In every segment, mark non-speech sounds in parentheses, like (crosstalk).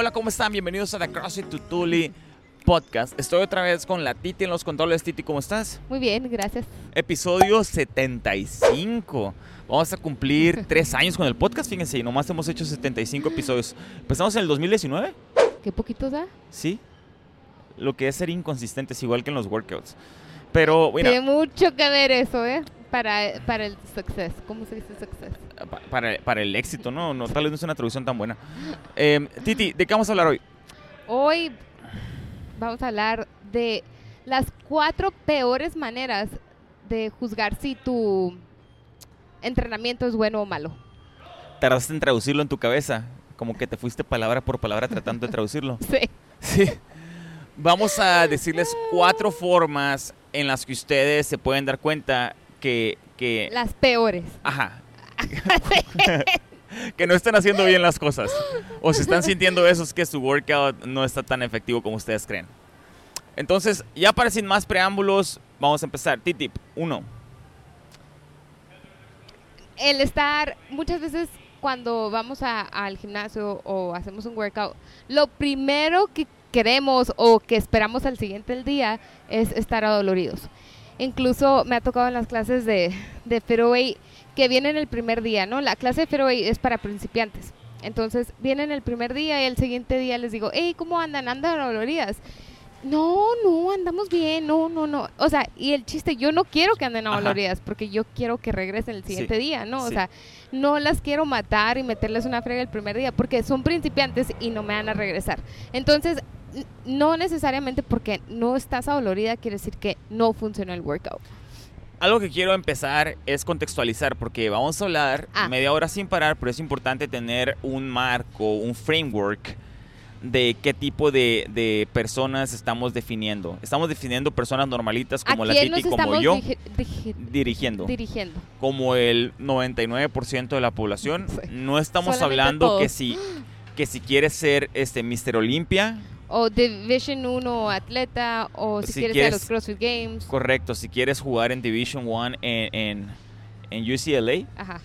Hola, ¿cómo están? Bienvenidos a The CrossFit Tutuli Podcast. Estoy otra vez con la Titi en los controles. Titi, ¿cómo estás? Muy bien, gracias. Episodio 75. Vamos a cumplir (laughs) tres años con el podcast, fíjense, y nomás hemos hecho 75 episodios. Empezamos en el 2019, ¿Qué poquito da? ¿sí? Lo que es ser inconsistentes, igual que en los workouts. Pero, bueno, Tiene mucho que ver eso, ¿eh? Para, para el success. ¿Cómo se dice success? pa- para, para el éxito, ¿no? no Tal vez no es una traducción tan buena. Eh, Titi, ¿de qué vamos a hablar hoy? Hoy vamos a hablar de las cuatro peores maneras de juzgar si tu entrenamiento es bueno o malo. Tardaste en traducirlo en tu cabeza, como que te fuiste palabra por palabra tratando de traducirlo. (laughs) Sí. Sí. Vamos a decirles cuatro formas en las que ustedes se pueden dar cuenta que, que, Las peores. ajá, (laughs) que no están haciendo bien las cosas. O si están sintiendo eso es que su workout no está tan efectivo como ustedes creen. Entonces, ya para sin más preámbulos, vamos a empezar. Titip, uno. el estar muchas veces cuando vamos a- al gimnasio o hacemos un workout, lo primero que queremos o que esperamos al siguiente día es estar adoloridos. Incluso me ha tocado en las clases de, de Fairway que vienen el primer día, ¿no? La clase de Fairway es para principiantes. Entonces vienen el primer día y el siguiente día les digo, hey, ¿cómo andan? ¿Andan adoloridas? No, no, andamos bien, no, no, no. O sea, y el chiste, yo no quiero que anden Ajá. adoloridas porque yo quiero que regresen el siguiente Sí, día, ¿no? O sí. sea, no las quiero matar y meterles una frega el primer día porque son principiantes y no me van a regresar. Entonces, no necesariamente porque no estás adolorida quiere decir que no funcionó el workout. Algo que quiero empezar es contextualizar, porque vamos a hablar Ah. media hora sin parar, pero es importante tener un marco, un framework de qué tipo de, de personas estamos definiendo. Estamos definiendo personas normalitas como ¿A la Titi, como yo, dirigiendo. dirigiendo? como el 99% de la población. (laughs) Sí. No estamos Solamente hablando que si, que si quieres ser este Mr. Olimpia, O Division 1 atleta, o si, Si quieres ir a quieres- los CrossFit Games. correcto, si quieres jugar en Division 1 en, en, en UCLA, Ajá.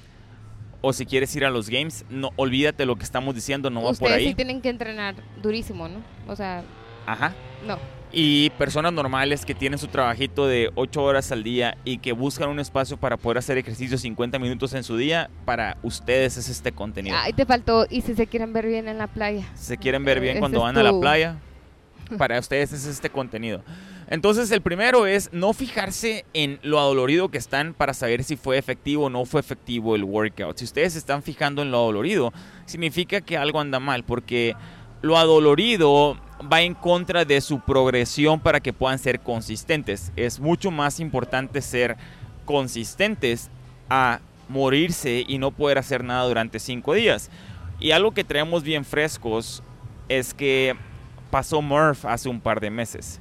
o si quieres ir a los games, no olvídate lo que estamos diciendo, no va por Ustedes ahí. sí tienen que entrenar durísimo, ¿no? O sea, Ajá. no. Y personas normales que tienen su trabajito de 8 horas al día y que buscan un espacio para poder hacer ejercicio 50 minutos en su día, para ustedes es este contenido. Ahí te faltó, y si se quieren ver bien en la playa. Si se quieren ver bien Ese cuando van a la playa, (laughs) para ustedes es este contenido. Entonces, el primero es no fijarse en lo adolorido que están para saber si fue efectivo o no fue efectivo el workout. Si ustedes se están fijando en lo adolorido, significa que algo anda mal, porque lo adolorido va en contra de su progresión para que puedan ser consistentes. Es mucho más importante ser consistentes a morirse y no poder hacer nada durante cinco días. Y algo que traemos bien frescos es que pasó Murph hace un par de meses.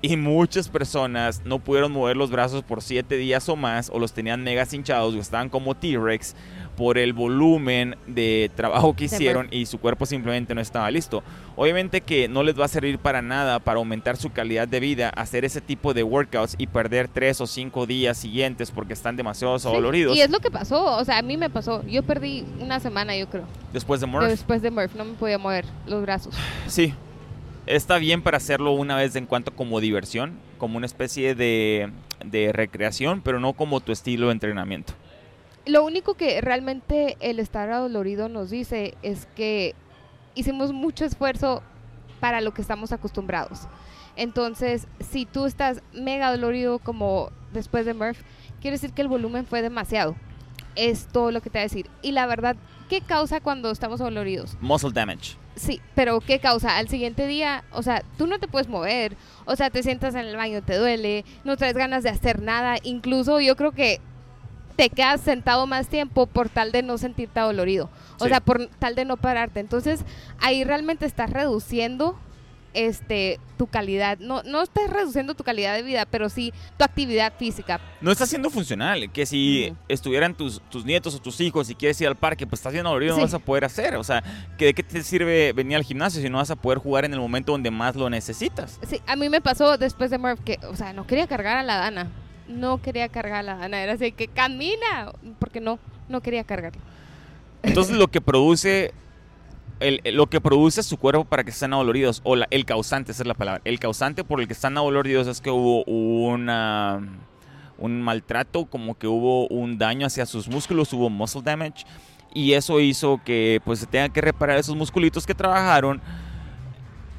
Y muchas personas no pudieron mover los brazos por siete días o más, o los tenían mega hinchados, o estaban como T-Rex por el volumen de trabajo que hicieron y su cuerpo simplemente no estaba listo. Obviamente que no les va a servir para nada para aumentar su calidad de vida hacer ese tipo de workouts y perder tres o cinco días siguientes porque están demasiado Sí, doloridos Y es lo que pasó, o sea, a mí me pasó. Yo perdí una semana, yo creo. después de Murph. Después de Murph, no me podía mover los brazos. Sí, está bien para hacerlo una vez en cuanto como diversión, como una especie de, de recreación, pero no como tu estilo de entrenamiento. Lo único que realmente el estar adolorido nos dice es que hicimos mucho esfuerzo para lo que estamos acostumbrados. Entonces, si tú estás mega dolorido como después de Murph, quiere decir que el volumen fue demasiado. Es todo lo que te va a decir. Y la verdad, ¿qué causa cuando estamos doloridos? Muscle damage. Sí, pero ¿qué causa? Al siguiente día, o sea, tú no te puedes mover, o sea, te sientas en el baño, te duele, no traes ganas de hacer nada, incluso yo creo que te quedas sentado más tiempo por tal de no sentirte dolorido, o Sí. sea, por tal de no pararte. Entonces, ahí realmente estás reduciendo este tu calidad, no no estás reduciendo tu calidad de vida, pero sí tu actividad física. No está siendo funcional. Que si estuvieran tus, tus nietos o tus hijos y quieres ir al parque, pues estás bien dolorido, Sí. no vas a poder hacer. O sea, ¿que ¿de qué te sirve venir al gimnasio si no vas a poder jugar en el momento donde más lo necesitas? Sí, a mí me pasó después de Murph que, o sea, no quería cargar a la Dana. No quería cargar a la Dana, era así que camina, porque no, no quería cargarla. Entonces lo que produce el- lo que produce su cuerpo para que estén adoloridos, o la- el causante, esa es la palabra. El causante por el que están adoloridos es que hubo una, un maltrato, como que hubo un daño hacia sus músculos, hubo muscle damage, y eso hizo que pues se tengan que reparar esos musculitos que trabajaron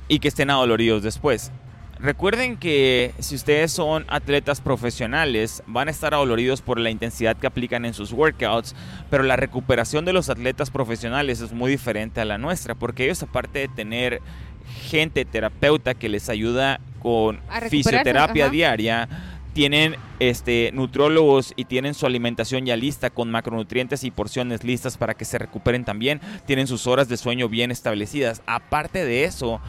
y que estén adoloridos después. Recuerden que si ustedes son atletas profesionales, van a estar adoloridos por la intensidad que aplican en sus workouts, pero la recuperación de los atletas profesionales es muy diferente a la nuestra, porque ellos aparte de tener gente terapeuta que les ayuda con fisioterapia ajá. diaria, tienen este nutrólogos y tienen su alimentación ya lista con macronutrientes y porciones listas para que se recuperen también, tienen sus horas de sueño bien establecidas. Aparte de eso,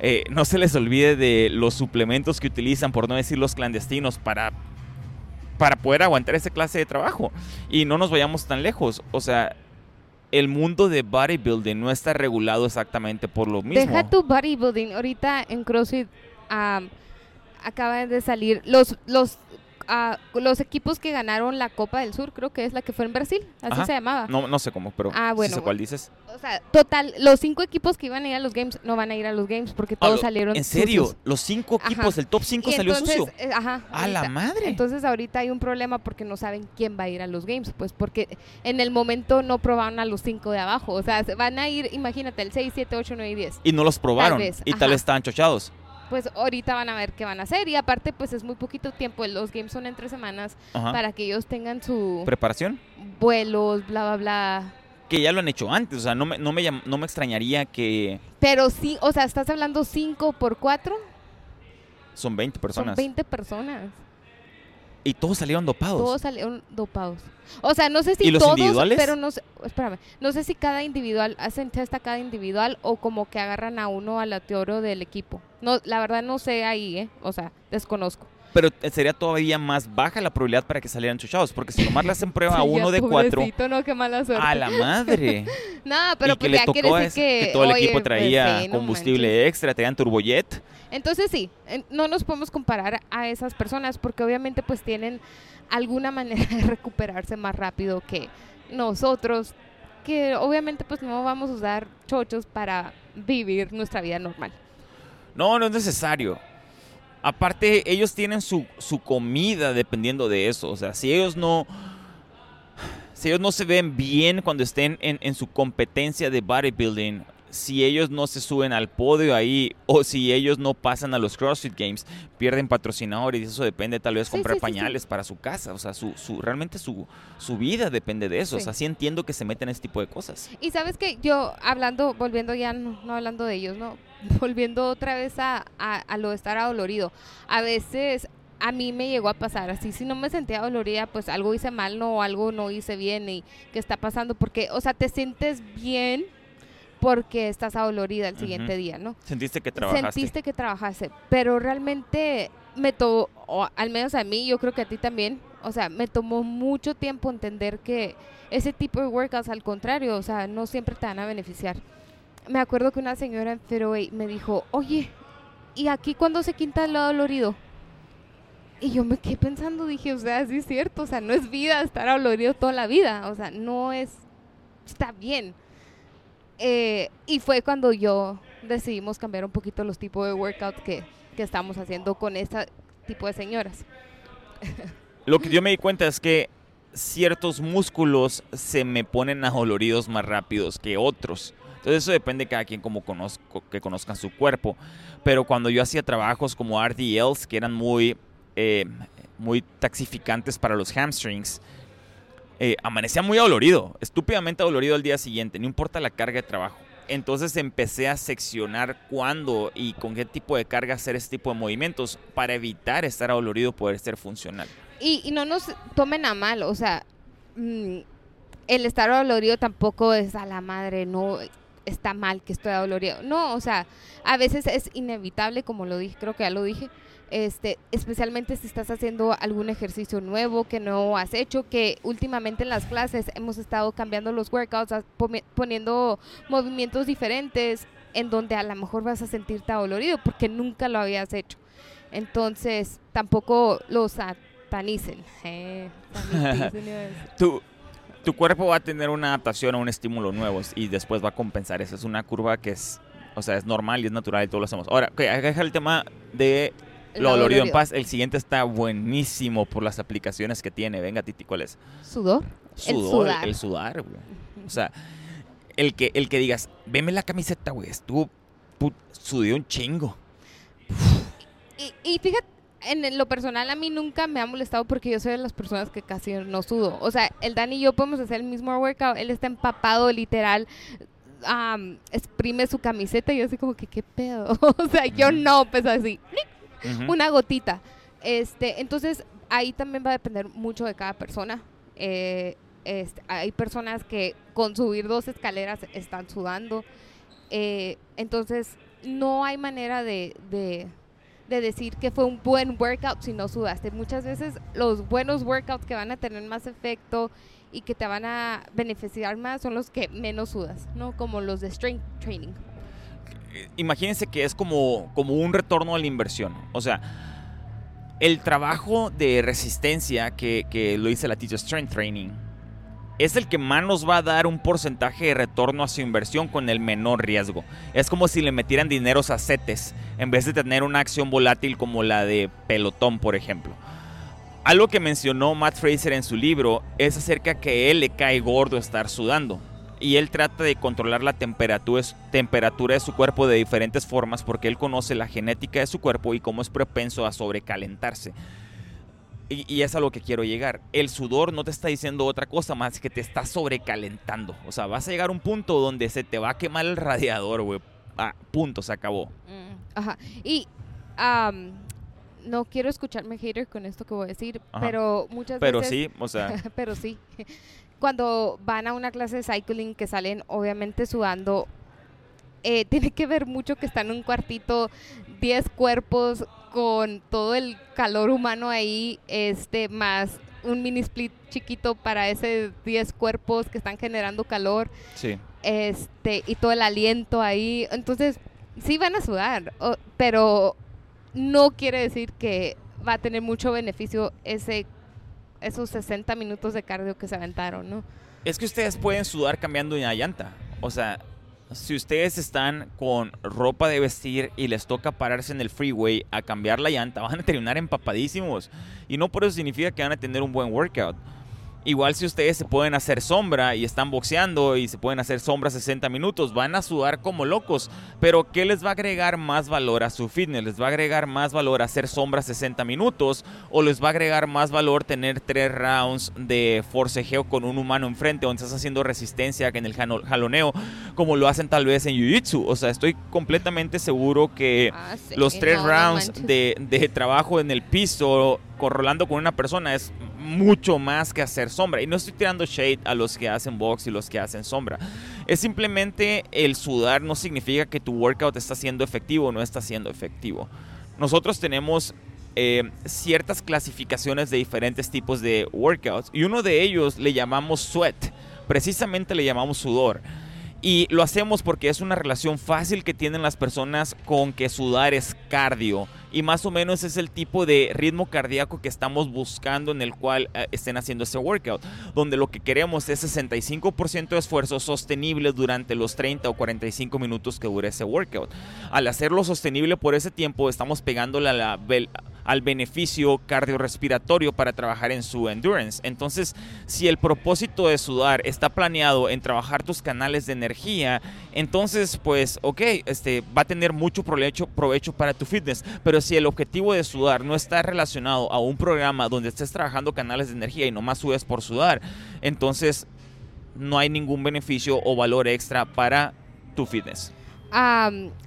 eh, no se les olvide de los suplementos que utilizan, por no decir los clandestinos, para, para poder aguantar esa clase de trabajo. Y no nos vayamos tan lejos. O sea, el mundo de bodybuilding no está regulado exactamente por lo mismo. Deja tu bodybuilding. Ahorita en CrossFit am, acaban de salir los los ah, los equipos que ganaron la Copa del Sur, creo que es la que fue en Brasil, así Ajá. se llamaba. No, no sé cómo, pero Ah, sí bueno, sé cuál dices. O sea, total, los cinco equipos que iban a ir a los games no van a ir a los games porque Ah, todos lo- salieron ¿En serio? sucios. Los cinco Ajá. equipos, el top 5 Y salió entonces, sucio. eh, ajá, ¡A la madre! Entonces ahorita hay un problema porque no saben quién va a ir a los games, pues porque en el momento no probaron a los cinco de abajo. O sea, se van a ir, imagínate, el 6, 7, 8, 9 y 10. y no los probaron. vez, y ajá. tal vez estaban chochados. Pues ahorita van a ver qué van a hacer y aparte pues es muy poquito tiempo, los games son en tres semanas Ajá. para que ellos tengan su Preparación. vuelos, bla, bla, bla. Que ya lo han hecho antes. O sea, no me, no me, no me extrañaría que Pero sí, o sea, estás hablando 5 por 4, son 20 son personas. 20 personas. Y todos salieron dopados. Todos salieron dopados. O sea, no sé si ¿Y los todos, individuales? pero no sé, espérame, no sé si cada individual hacen test a cada individual o como que agarran a uno aleatorio del equipo. No, la verdad no sé ahí, ¿eh? O sea, desconozco. Pero sería todavía más baja la probabilidad para que salieran chochados. Porque si nomás le hacen prueba a Sí, uno de cuatro. pobrecito, no, qué mala suerte. A la madre. (laughs) No, pero y que pues le ya quiere tocó decir es que, que todo el oye, equipo pues, traía sí, no combustible manches. extra, traían turbojet. Entonces sí, no nos podemos comparar a esas personas porque obviamente pues tienen alguna manera de recuperarse más rápido que nosotros, que obviamente pues no vamos a usar chochos para vivir nuestra vida normal. No, no es necesario. Aparte, ellos tienen su, su comida dependiendo de eso. O sea, si ellos no. Si ellos no se ven bien cuando estén en, en su competencia de bodybuilding, si ellos no se suben al podio ahí, o si ellos no pasan a los CrossFit Games, pierden patrocinadores y eso depende tal vez Sí, comprar sí, sí, sí. pañales para su casa. O sea, su, su, realmente su, su vida depende de eso. O sea, sí entiendo que se meten en ese tipo de cosas. Y sabes que yo hablando, volviendo ya, no, no hablando de ellos, no, (laughs) volviendo otra vez a, a, a lo de estar adolorido, a veces a mí me llegó a pasar así, si no me sentía dolorida, pues algo hice mal, no, algo no hice bien y qué está pasando, porque, o sea, te sientes bien porque estás adolorida el siguiente día, ¿no? Sentiste que trabajaste. Sentiste que trabajaste, pero realmente me tomó, al menos a mí, yo creo que a ti también, o sea, me tomó mucho tiempo entender que ese tipo de workouts, al contrario, o sea, no siempre te van a beneficiar. Me acuerdo que una señora en Fairway me dijo, oye, ¿y aquí cuando se quita el dolorido? Y yo me quedé pensando, dije, o sea, sí es cierto, o sea, no es vida estar dolorido toda la vida, o sea, no es, está bien. Eh, y fue cuando yo decidimos cambiar un poquito los tipos de workout que, que estamos haciendo con este tipo de señoras. Lo que yo me di cuenta es que ciertos músculos se me ponen adoloridos más rápidos que otros. Entonces eso depende de cada quien como conozco, que conozcan su cuerpo. Pero cuando yo hacía trabajos como RDLs, que eran muy, eh, muy taxificantes para los hamstrings, eh, amanecía muy adolorido, estúpidamente adolorido al día siguiente, no importa la carga de trabajo. Entonces empecé a seccionar cuándo y con qué tipo de carga hacer ese tipo de movimientos para evitar estar adolorido, poder ser funcional. Y, y no nos tomen a mal, o sea, mm, el estar dolorido tampoco es a la madre, no está mal que estoy dolorido. No, o sea, a veces es inevitable, como lo dije, creo que ya lo dije, este, especialmente si estás haciendo algún ejercicio nuevo que no has hecho, que últimamente en las clases hemos estado cambiando los workouts, poniendo movimientos diferentes en donde a lo mejor vas a sentirte dolorido porque nunca lo habías hecho. Entonces, tampoco lo satanicen. Eh, (laughs) tu cuerpo va a tener una adaptación a un estímulo nuevo y después va a compensar. Esa es una curva que es, o sea, es normal y es natural y todos lo hacemos. Ahora, okay, el tema de lo dolorido en paz. El siguiente está buenísimo por las aplicaciones que tiene. Venga, Titi, ¿cuál es? Sudor. Sudor, el sudar. El sudar, güey. O sea, el que, el que digas, veme la camiseta, güey, estuvo, sudió un chingo. Y, y fíjate, en lo personal a mí nunca me ha molestado porque yo soy de las personas que casi no sudo. O sea, el Dani y yo podemos hacer el mismo workout, él está empapado literal. exprime su camiseta y yo así como que qué pedo. (laughs) o sea, yo no, pues así, una gotita. Este, entonces ahí también va a depender mucho de cada persona. Eh, este, hay personas que con subir dos escaleras están sudando. Eh, entonces no hay manera de de decir que fue un buen workout si no sudaste. Muchas veces los buenos workouts que van a tener más efecto y que te van a beneficiar más son los que menos sudas, ¿no? Como los de strength training. Imagínense que es como, como un retorno a la inversión. O sea, el trabajo de resistencia que, que lo dice la Teacher Strength Training es el que más nos va a dar un porcentaje de retorno a su inversión con el menor riesgo. Es como si le metieran dineros a CETES en vez de tener una acción volátil como la de Pelotón, por ejemplo. Algo que mencionó Matt Fraser en su libro es acerca que él le cae gordo estar sudando. Y él trata de controlar la temperatura, de su cuerpo de diferentes formas porque él conoce la genética de su cuerpo y cómo es propenso a sobrecalentarse. Y, es a lo que quiero llegar. El sudor no te está diciendo otra cosa más que te está sobrecalentando. O sea, vas a llegar a un punto donde se te va a quemar el radiador, güey. Ah, punto, se acabó. Mm, ajá. Y no quiero escucharme hater con esto que voy a decir, pero muchas pero veces... Pero sí, o sea... (laughs) pero sí. Cuando van a una clase de cycling que salen obviamente sudando, eh, (laughs) tiene que ver mucho que están en un cuartito, 10 cuerpos con todo el calor humano ahí, este, más un mini split chiquito para ese 10 cuerpos que están generando calor. Sí. Este, y todo el aliento ahí. Entonces, sí van a sudar, pero no quiere decir que va a tener mucho beneficio ese esos 60 minutos de cardio que se aventaron, ¿no? Es que ustedes pueden sudar cambiando una llanta. O sea, si ustedes están con ropa de vestir y les toca pararse en el freeway a cambiar la llanta, (laughs) van a terminar empapadísimos. Y no por eso significa que van a tener un buen workout. Igual si ustedes se pueden hacer sombra y están boxeando y se pueden hacer sombra 60 minutos, van a sudar como locos. Pero ¿qué les va a agregar más valor a su fitness? ¿Les va a agregar más valor hacer sombra 60 minutos? ¿O les va a agregar más valor tener tres rounds de forcejeo con un humano enfrente donde estás haciendo resistencia que en el jaloneo como lo hacen tal vez en Jiu-Jitsu? O sea, estoy completamente seguro que ah, los tres rounds de, de trabajo en el piso corrolando con una persona es mucho más que hacer sombra. Y no estoy tirando shade a los que hacen box y los que hacen sombra. Es simplemente el sudar no significa que tu workout está siendo efectivo o no está siendo efectivo. Nosotros tenemos eh, ciertas clasificaciones de diferentes tipos de workouts y uno de ellos le llamamos sweat. Precisamente le llamamos sudor. Y lo hacemos porque es una relación fácil que tienen las personas con que sudar es cardio y más o menos es el tipo de ritmo cardíaco que estamos buscando en el cual eh, estén haciendo ese workout, donde lo que queremos es 65% de esfuerzo sostenible durante los 30 o 45 minutos que dure ese workout. Al hacerlo sostenible por ese tiempo estamos pegándole a la al beneficio cardiorrespiratorio para trabajar en su endurance. Entonces, si el propósito de sudar está planeado en trabajar tus canales de energía, entonces, pues, ok, este, va a tener mucho provecho, para tu fitness. Pero si el objetivo de sudar no está relacionado a un programa donde estés trabajando canales de energía y nomás subes por sudar, entonces no hay ningún beneficio o valor extra para tu fitness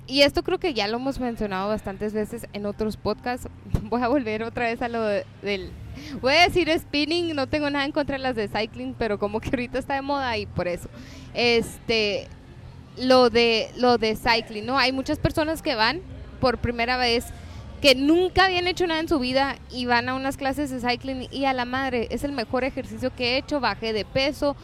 y esto creo que ya lo hemos mencionado bastantes veces en otros podcasts. (laughs) Voy a volver otra vez a lo del... Voy a decir spinning, no tengo nada en contra de las de cycling, pero como que ahorita está de moda y por eso. Este, lo de, lo de cycling, ¿no? Hay muchas personas que van por primera vez que nunca habían hecho nada en su vida y van a unas clases de cycling y a la madre, es el mejor ejercicio que he hecho, bajé de peso,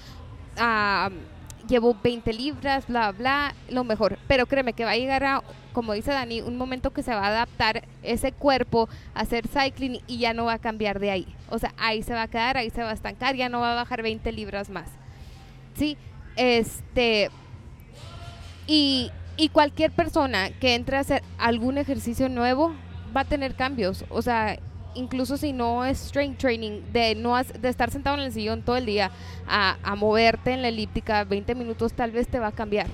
llevo 20 libras, bla, bla, lo mejor. Pero créeme que va a llegar a, como dice Dani, un momento que se va a adaptar ese cuerpo a hacer cycling y ya no va a cambiar de ahí. O sea, ahí se va a quedar, ahí se va a estancar, ya no va a bajar 20 libras más. Sí, este. Y, y cualquier persona que entre a hacer algún ejercicio nuevo va a tener cambios. O sea, incluso si no es strength training, de, no de estar sentado en el sillón todo el día a, a moverte en la elíptica 20 minutos, tal vez te va a cambiar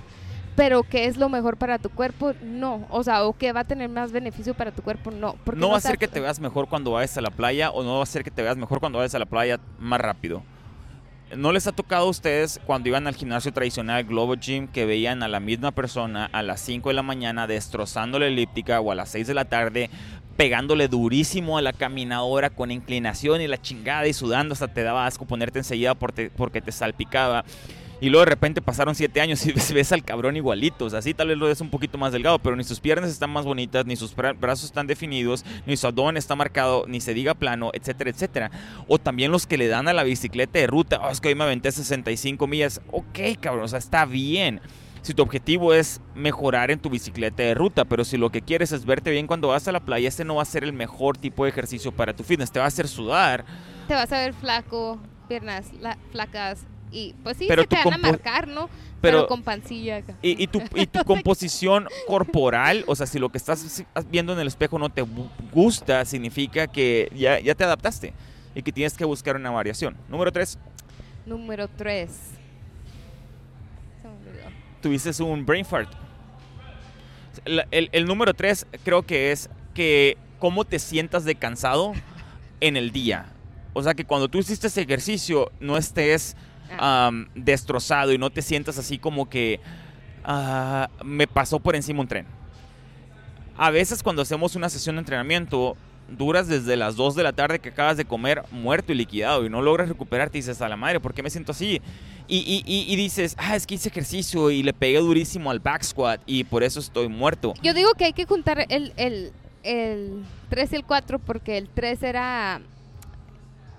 pero ¿qué es lo mejor para tu cuerpo? No. O sea, o qué va a tener más beneficio para tu cuerpo? No. Porque no va a ser que te veas mejor cuando vayas a la playa o no va a ser que te veas mejor cuando vayas a la playa más rápido. ¿No les ha tocado a ustedes cuando iban al gimnasio tradicional Globo Gym que veían a la misma persona a las 5 de la mañana destrozando la elíptica o a las 6 de la tarde pegándole durísimo a la caminadora con inclinación y la chingada y sudando hasta te daba asco ponerte enseguida porque te salpicaba? Y luego de repente pasaron siete años y (laughs) ves, al cabrón igualito. O sea, sí, tal vez lo ves un poquito más delgado, pero ni sus piernas están más bonitas, ni sus brazos están definidos, ni su abdomen está marcado, ni se diga plano, etcétera, etcétera. O también los que le dan a la bicicleta de ruta. Oh, es que hoy me aventé 65 millas. Ok, cabrón, o sea, está bien si tu objetivo es mejorar en tu bicicleta de ruta, pero si lo que quieres es verte bien cuando vas a la playa, este no va a ser el mejor tipo de ejercicio para tu fitness, te va a hacer sudar. Te vas a ver flaco, piernas flacas, y pues sí, se te van a marcar, ¿no? Pero, con pancilla. Y, tu, (laughs) y tu composición corporal, o sea, si lo que estás viendo en el espejo no te gusta, significa que ya, ya te adaptaste y que tienes que buscar una variación. Número tres. Número tres. Tuviste un brain fart. El, el número tres creo que es que cómo te sientas de cansado en el día. O sea, que cuando tú hiciste ese ejercicio no estés destrozado y no te sientas así como que ah, me pasó por encima un tren. A veces cuando hacemos una sesión de entrenamiento, duras desde las 2 de la tarde que acabas de comer muerto y liquidado y no logras recuperarte y dices a la madre, ¿por qué me siento así? Y, y, dices, ah, es que hice ejercicio y le pegué durísimo al back squat y por eso estoy muerto. Yo digo que hay que juntar el, el, el 3 y el 4 porque el 3 era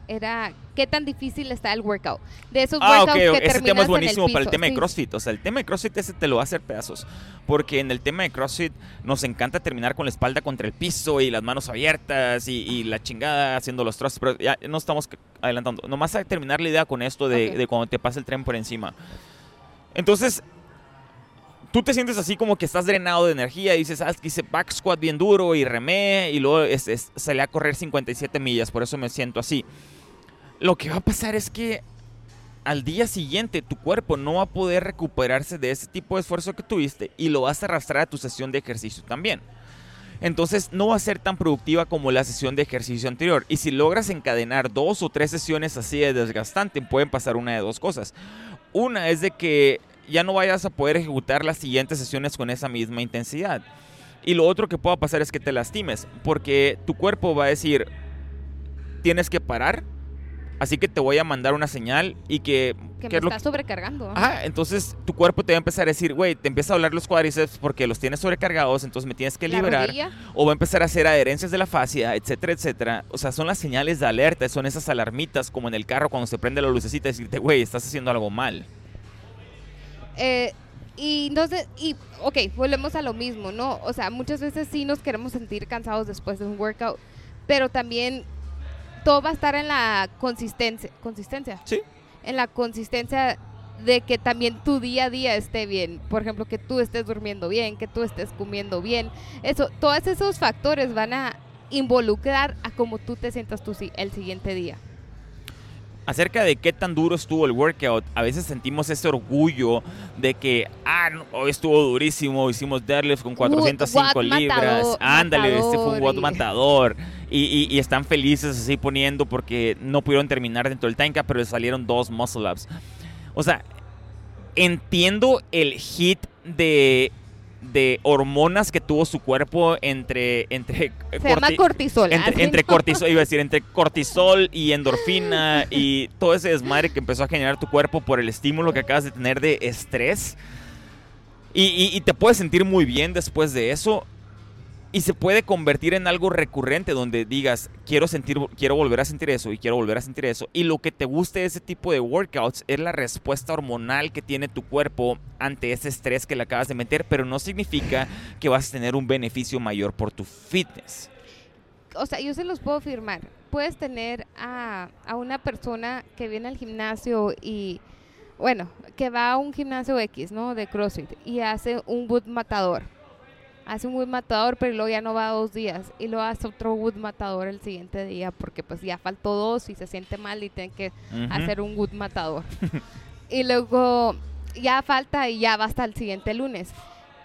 era qué tan difícil está el workout. De esos ah, workouts que ese tema es buenísimo para el tema de CrossFit. O sea, el tema de CrossFit ese te lo va a hacer pedazos. Porque en el tema de CrossFit nos encanta terminar con la espalda contra el piso y las manos abiertas y, la chingada haciendo los thrusts. Pero ya no estamos adelantando. Nomás a terminar la idea con esto de, cuando te pasa el tren por encima. Entonces, tú te sientes así como que estás drenado de energía y dices, ah, que hice back squat bien duro y remé y luego salí a correr 57 millas, por eso me siento así lo que va a pasar es que al día siguiente tu cuerpo no va a poder recuperarse de ese tipo de esfuerzo que tuviste y lo vas a arrastrar a tu sesión de ejercicio también. Entonces no va a ser tan productiva como la sesión de ejercicio anterior. Y si logras encadenar dos o tres sesiones así de desgastante, pueden pasar una de dos cosas. Una es de que ya no vayas a poder ejecutar las siguientes sesiones con esa misma intensidad. Y lo otro que pueda pasar es que te lastimes, porque tu cuerpo va a decir, tienes que parar Así que te voy a mandar una señal y que... Que me está sobrecargando. Ah, entonces tu cuerpo te va a empezar a decir, güey, te empieza a hablar los cuádriceps porque los tienes sobrecargados, entonces me tienes que liberar. O va a empezar a hacer adherencias de la fascia, etcétera, etcétera. O sea, son las señales de alerta, son esas alarmitas como en el carro cuando se prende la lucecita y decirte, güey, estás haciendo algo mal. Eh, y entonces, y, ok, volvemos a lo mismo, ¿no? O sea, muchas veces sí nos queremos sentir cansados después de un workout, pero también todo va a estar en la consistencia. ¿Consistencia? Sí. En la consistencia de que también tu día a día esté bien. Por ejemplo, que tú estés durmiendo bien, que tú estés comiendo bien. Eso, todos esos factores van a involucrar a cómo tú te sientas tú el siguiente día acerca de qué tan duro estuvo el workout, a veces sentimos ese orgullo de que, ah, hoy estuvo durísimo, hicimos deadlift con 405 libras, ándale, este fue un WOD matador. Y, están felices así poniendo porque no pudieron terminar dentro del tank, pero les salieron dos muscle ups. O sea, entiendo el hit de de hormonas que tuvo su cuerpo entre entre se llama cortisol entre, cortisol iba a decir entre cortisol y endorfina y todo ese desmadre que empezó a generar tu cuerpo por el estímulo que acabas de tener de estrés. Y te puedes sentir muy bien después de eso y se puede convertir en algo recurrente donde digas, quiero sentir, quiero volver a sentir eso y quiero volver a sentir eso. Y lo que te guste de ese tipo de workouts es la respuesta hormonal que tiene tu cuerpo ante ese estrés que le acabas de meter, pero no significa que vas a tener un beneficio mayor por tu fitness. O sea, yo se los puedo afirmar. Puedes tener a, a una persona que viene al gimnasio y bueno, que va a un gimnasio X, ¿no? De CrossFit y hace un wood matador. Hace un wood matador, pero luego ya no va dos días. Y luego hace otro wood matador el siguiente día porque pues ya faltó dos y se siente mal y tiene que hacer un wood matador. (laughs) y luego ya falta y ya va hasta el siguiente lunes.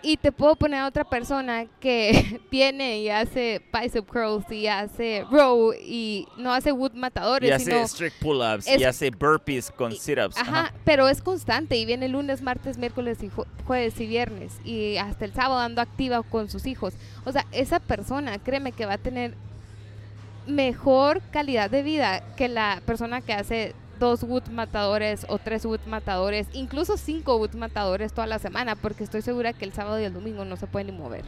Y te puedo poner a otra persona que (laughs) viene y hace bicep curls y hace row y no hace wood matadores, Y hace sino strict pull-ups y hace burpees con sit-ups. Ajá, Ajá. pero es constante y viene lunes, martes, miércoles y jue- jueves y viernes y hasta el sábado ando activa con sus hijos. O sea, esa persona, créeme que va a tener mejor calidad de vida que la persona que hace dos wood matadores o tres wood matadores, incluso cinco wood matadores toda la semana, porque estoy segura que el sábado y el domingo no se pueden ni mover.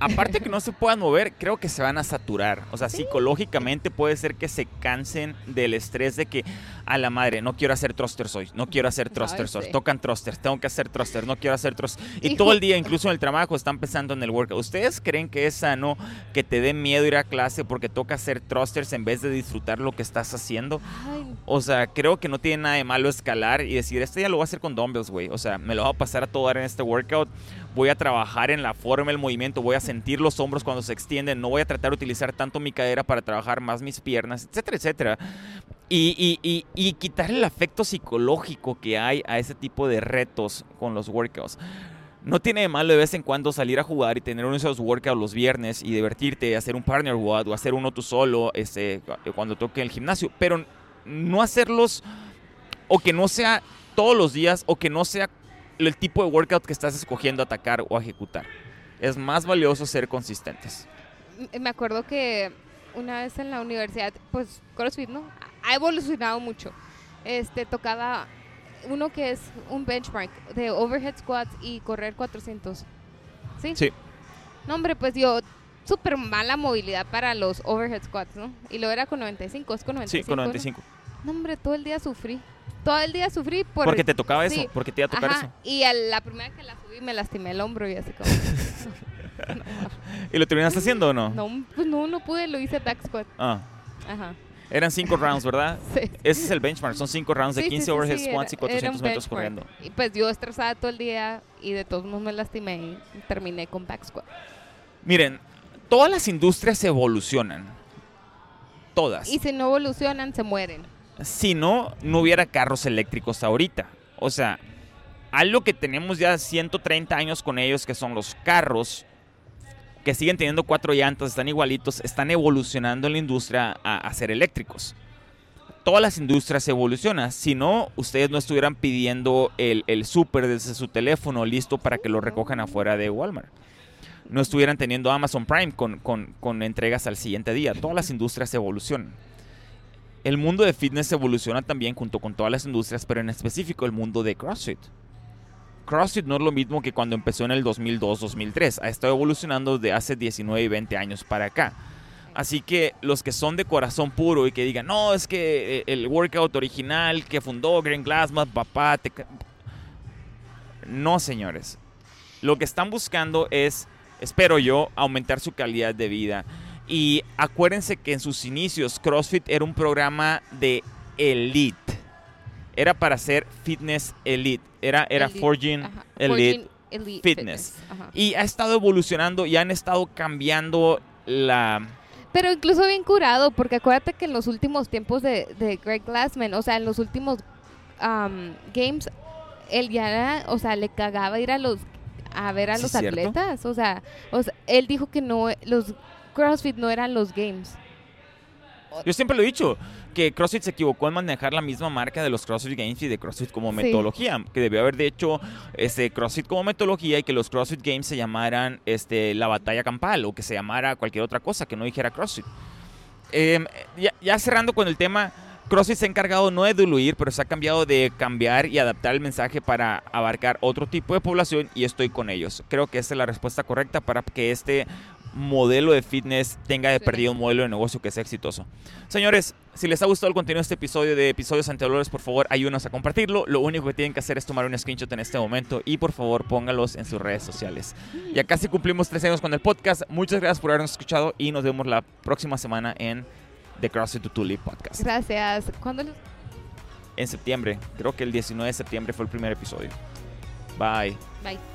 Aparte que no se puedan mover, creo que se van a saturar. O sea, psicológicamente puede ser que se cansen del estrés de que a la madre, no quiero hacer thrusters hoy, no quiero hacer (laughs) thrusters hoy, tocan thrusters, tengo que hacer thrusters, no quiero hacer thrusters. Y todo el día, incluso en el trabajo, están pensando en el workout. ¿Ustedes creen que es sano que te dé miedo ir a clase porque toca hacer thrusters en vez de disfrutar lo que estás haciendo? Ay, O sea, creo que no tiene nada de malo escalar y decir, este ya lo voy a hacer con dumbbells, güey. O sea, me lo voy a pasar a todo dar en este workout. Voy a trabajar en la forma, el movimiento. Voy a sentir los hombros cuando se extienden. No voy a tratar de utilizar tanto mi cadera para trabajar más mis piernas, etcétera, etcétera. Y, y, y, y quitarle el afecto psicológico que hay a ese tipo de retos con los workouts. No tiene de malo de vez en cuando salir a jugar y tener uno de esos workouts los viernes y divertirte, hacer un partner WOD o hacer uno tú solo este, cuando toque el gimnasio, pero no hacerlos o que no sea todos los días o que no sea el tipo de workout que estás escogiendo atacar o ejecutar. Es más valioso ser consistentes. Me acuerdo que una vez en la universidad, pues CrossFit, ¿no? Ha evolucionado mucho. Este, tocaba uno que es un benchmark de overhead squats y correr 400. ¿Sí? Sí. No, hombre, pues yo súper mala movilidad para los overhead squats, ¿no? Y lo era con 95, es con 95. Sí, con ¿no? 95. No, hombre, todo el día sufrí. Todo el día sufrí por... Porque te tocaba eso, porque te iba a tocar Ajá, eso. y a la primera que la subí me lastimé el hombro y así como... (laughs) (laughs) ¿Y lo terminaste haciendo o no? no, pues no, no pude, lo hice back squat. Ah, Ajá. eran cinco rounds, ¿verdad? (laughs) Sí. Ese es el benchmark, son cinco rounds de Sí, sí, 15 sí, overhead squats y era- era 400 un metros corriendo. Y pues yo estresada todo el día y de todos modos me lastimé y terminé con back squat. Miren, todas las industrias evolucionan. Todas. Y si no evolucionan, se mueren. si no, no hubiera carros eléctricos ahorita. O sea, algo que tenemos ya 130 años con ellos, que son los carros, que siguen teniendo cuatro llantas, están igualitos, están evolucionando en la industria a, ser eléctricos. Todas las industrias evolucionan. Si no, ustedes no estuvieran pidiendo el, el súper desde su teléfono listo para que lo recojan afuera de Walmart. No estuvieran teniendo Amazon Prime con, con- con entregas al siguiente día. Todas las industrias evolucionan. El mundo de fitness evoluciona también junto con todas las industrias, pero en específico el mundo de CrossFit. CrossFit no es lo mismo que cuando empezó en el 2002-2003. Ha estado evolucionando de hace 19 y 20 años para acá. Así que los que son de corazón puro y que digan, no, es que eh, el workout original que fundó Green Glassman, papá, te ca-". no señores. Lo que están buscando es, espero yo, aumentar su calidad de vida. Y acuérdense que en sus inicios CrossFit era un programa de elite. Era para ser fitness elite. Era, era Elite, Forging ajá, Elite. Forging Elite Fitness. Y ha estado evolucionando y han estado cambiando la... Pero incluso bien curado, porque acuérdate que en los últimos tiempos de, de Greg Glassman, o sea, en los últimos am, games, él ya, era- o sea, le cagaba ir a los a ver a Sí, los atletas, o sea, o sea, él dijo que no, los CrossFit no eran los games. Yo siempre lo he dicho, que CrossFit se equivocó en manejar la misma marca de los CrossFit Games y de CrossFit como Sí. metodología, que debió haber de hecho este, CrossFit como metodología y que los CrossFit Games se llamaran este, la batalla campal o que se llamara cualquier otra cosa que no dijera CrossFit. Em, ya, ya cerrando con el tema, CrossFit se ha encargado no de diluir, pero se ha cambiado de cambiar y adaptar el mensaje para abarcar otro tipo de población y estoy con ellos. Creo que esa es la respuesta correcta para que este modelo de fitness tenga de Sí. perdido un modelo de negocio que sea exitoso. Señores, si les ha gustado el contenido de este episodio de episodios anteriores, por favor, ayúdenos a compartirlo. Lo único que tienen que hacer es tomar un screenshot en este momento y por favor póngalos en sus redes sociales. Ya casi cumplimos tres años con el podcast. Muchas gracias por habernos escuchado y nos vemos la próxima semana en The CrossFit Tutuli Podcast. Gracias. ¿Cuándo los- en septiembre. Creo que el 19 de septiembre fue el primer episodio. Bye. Bye.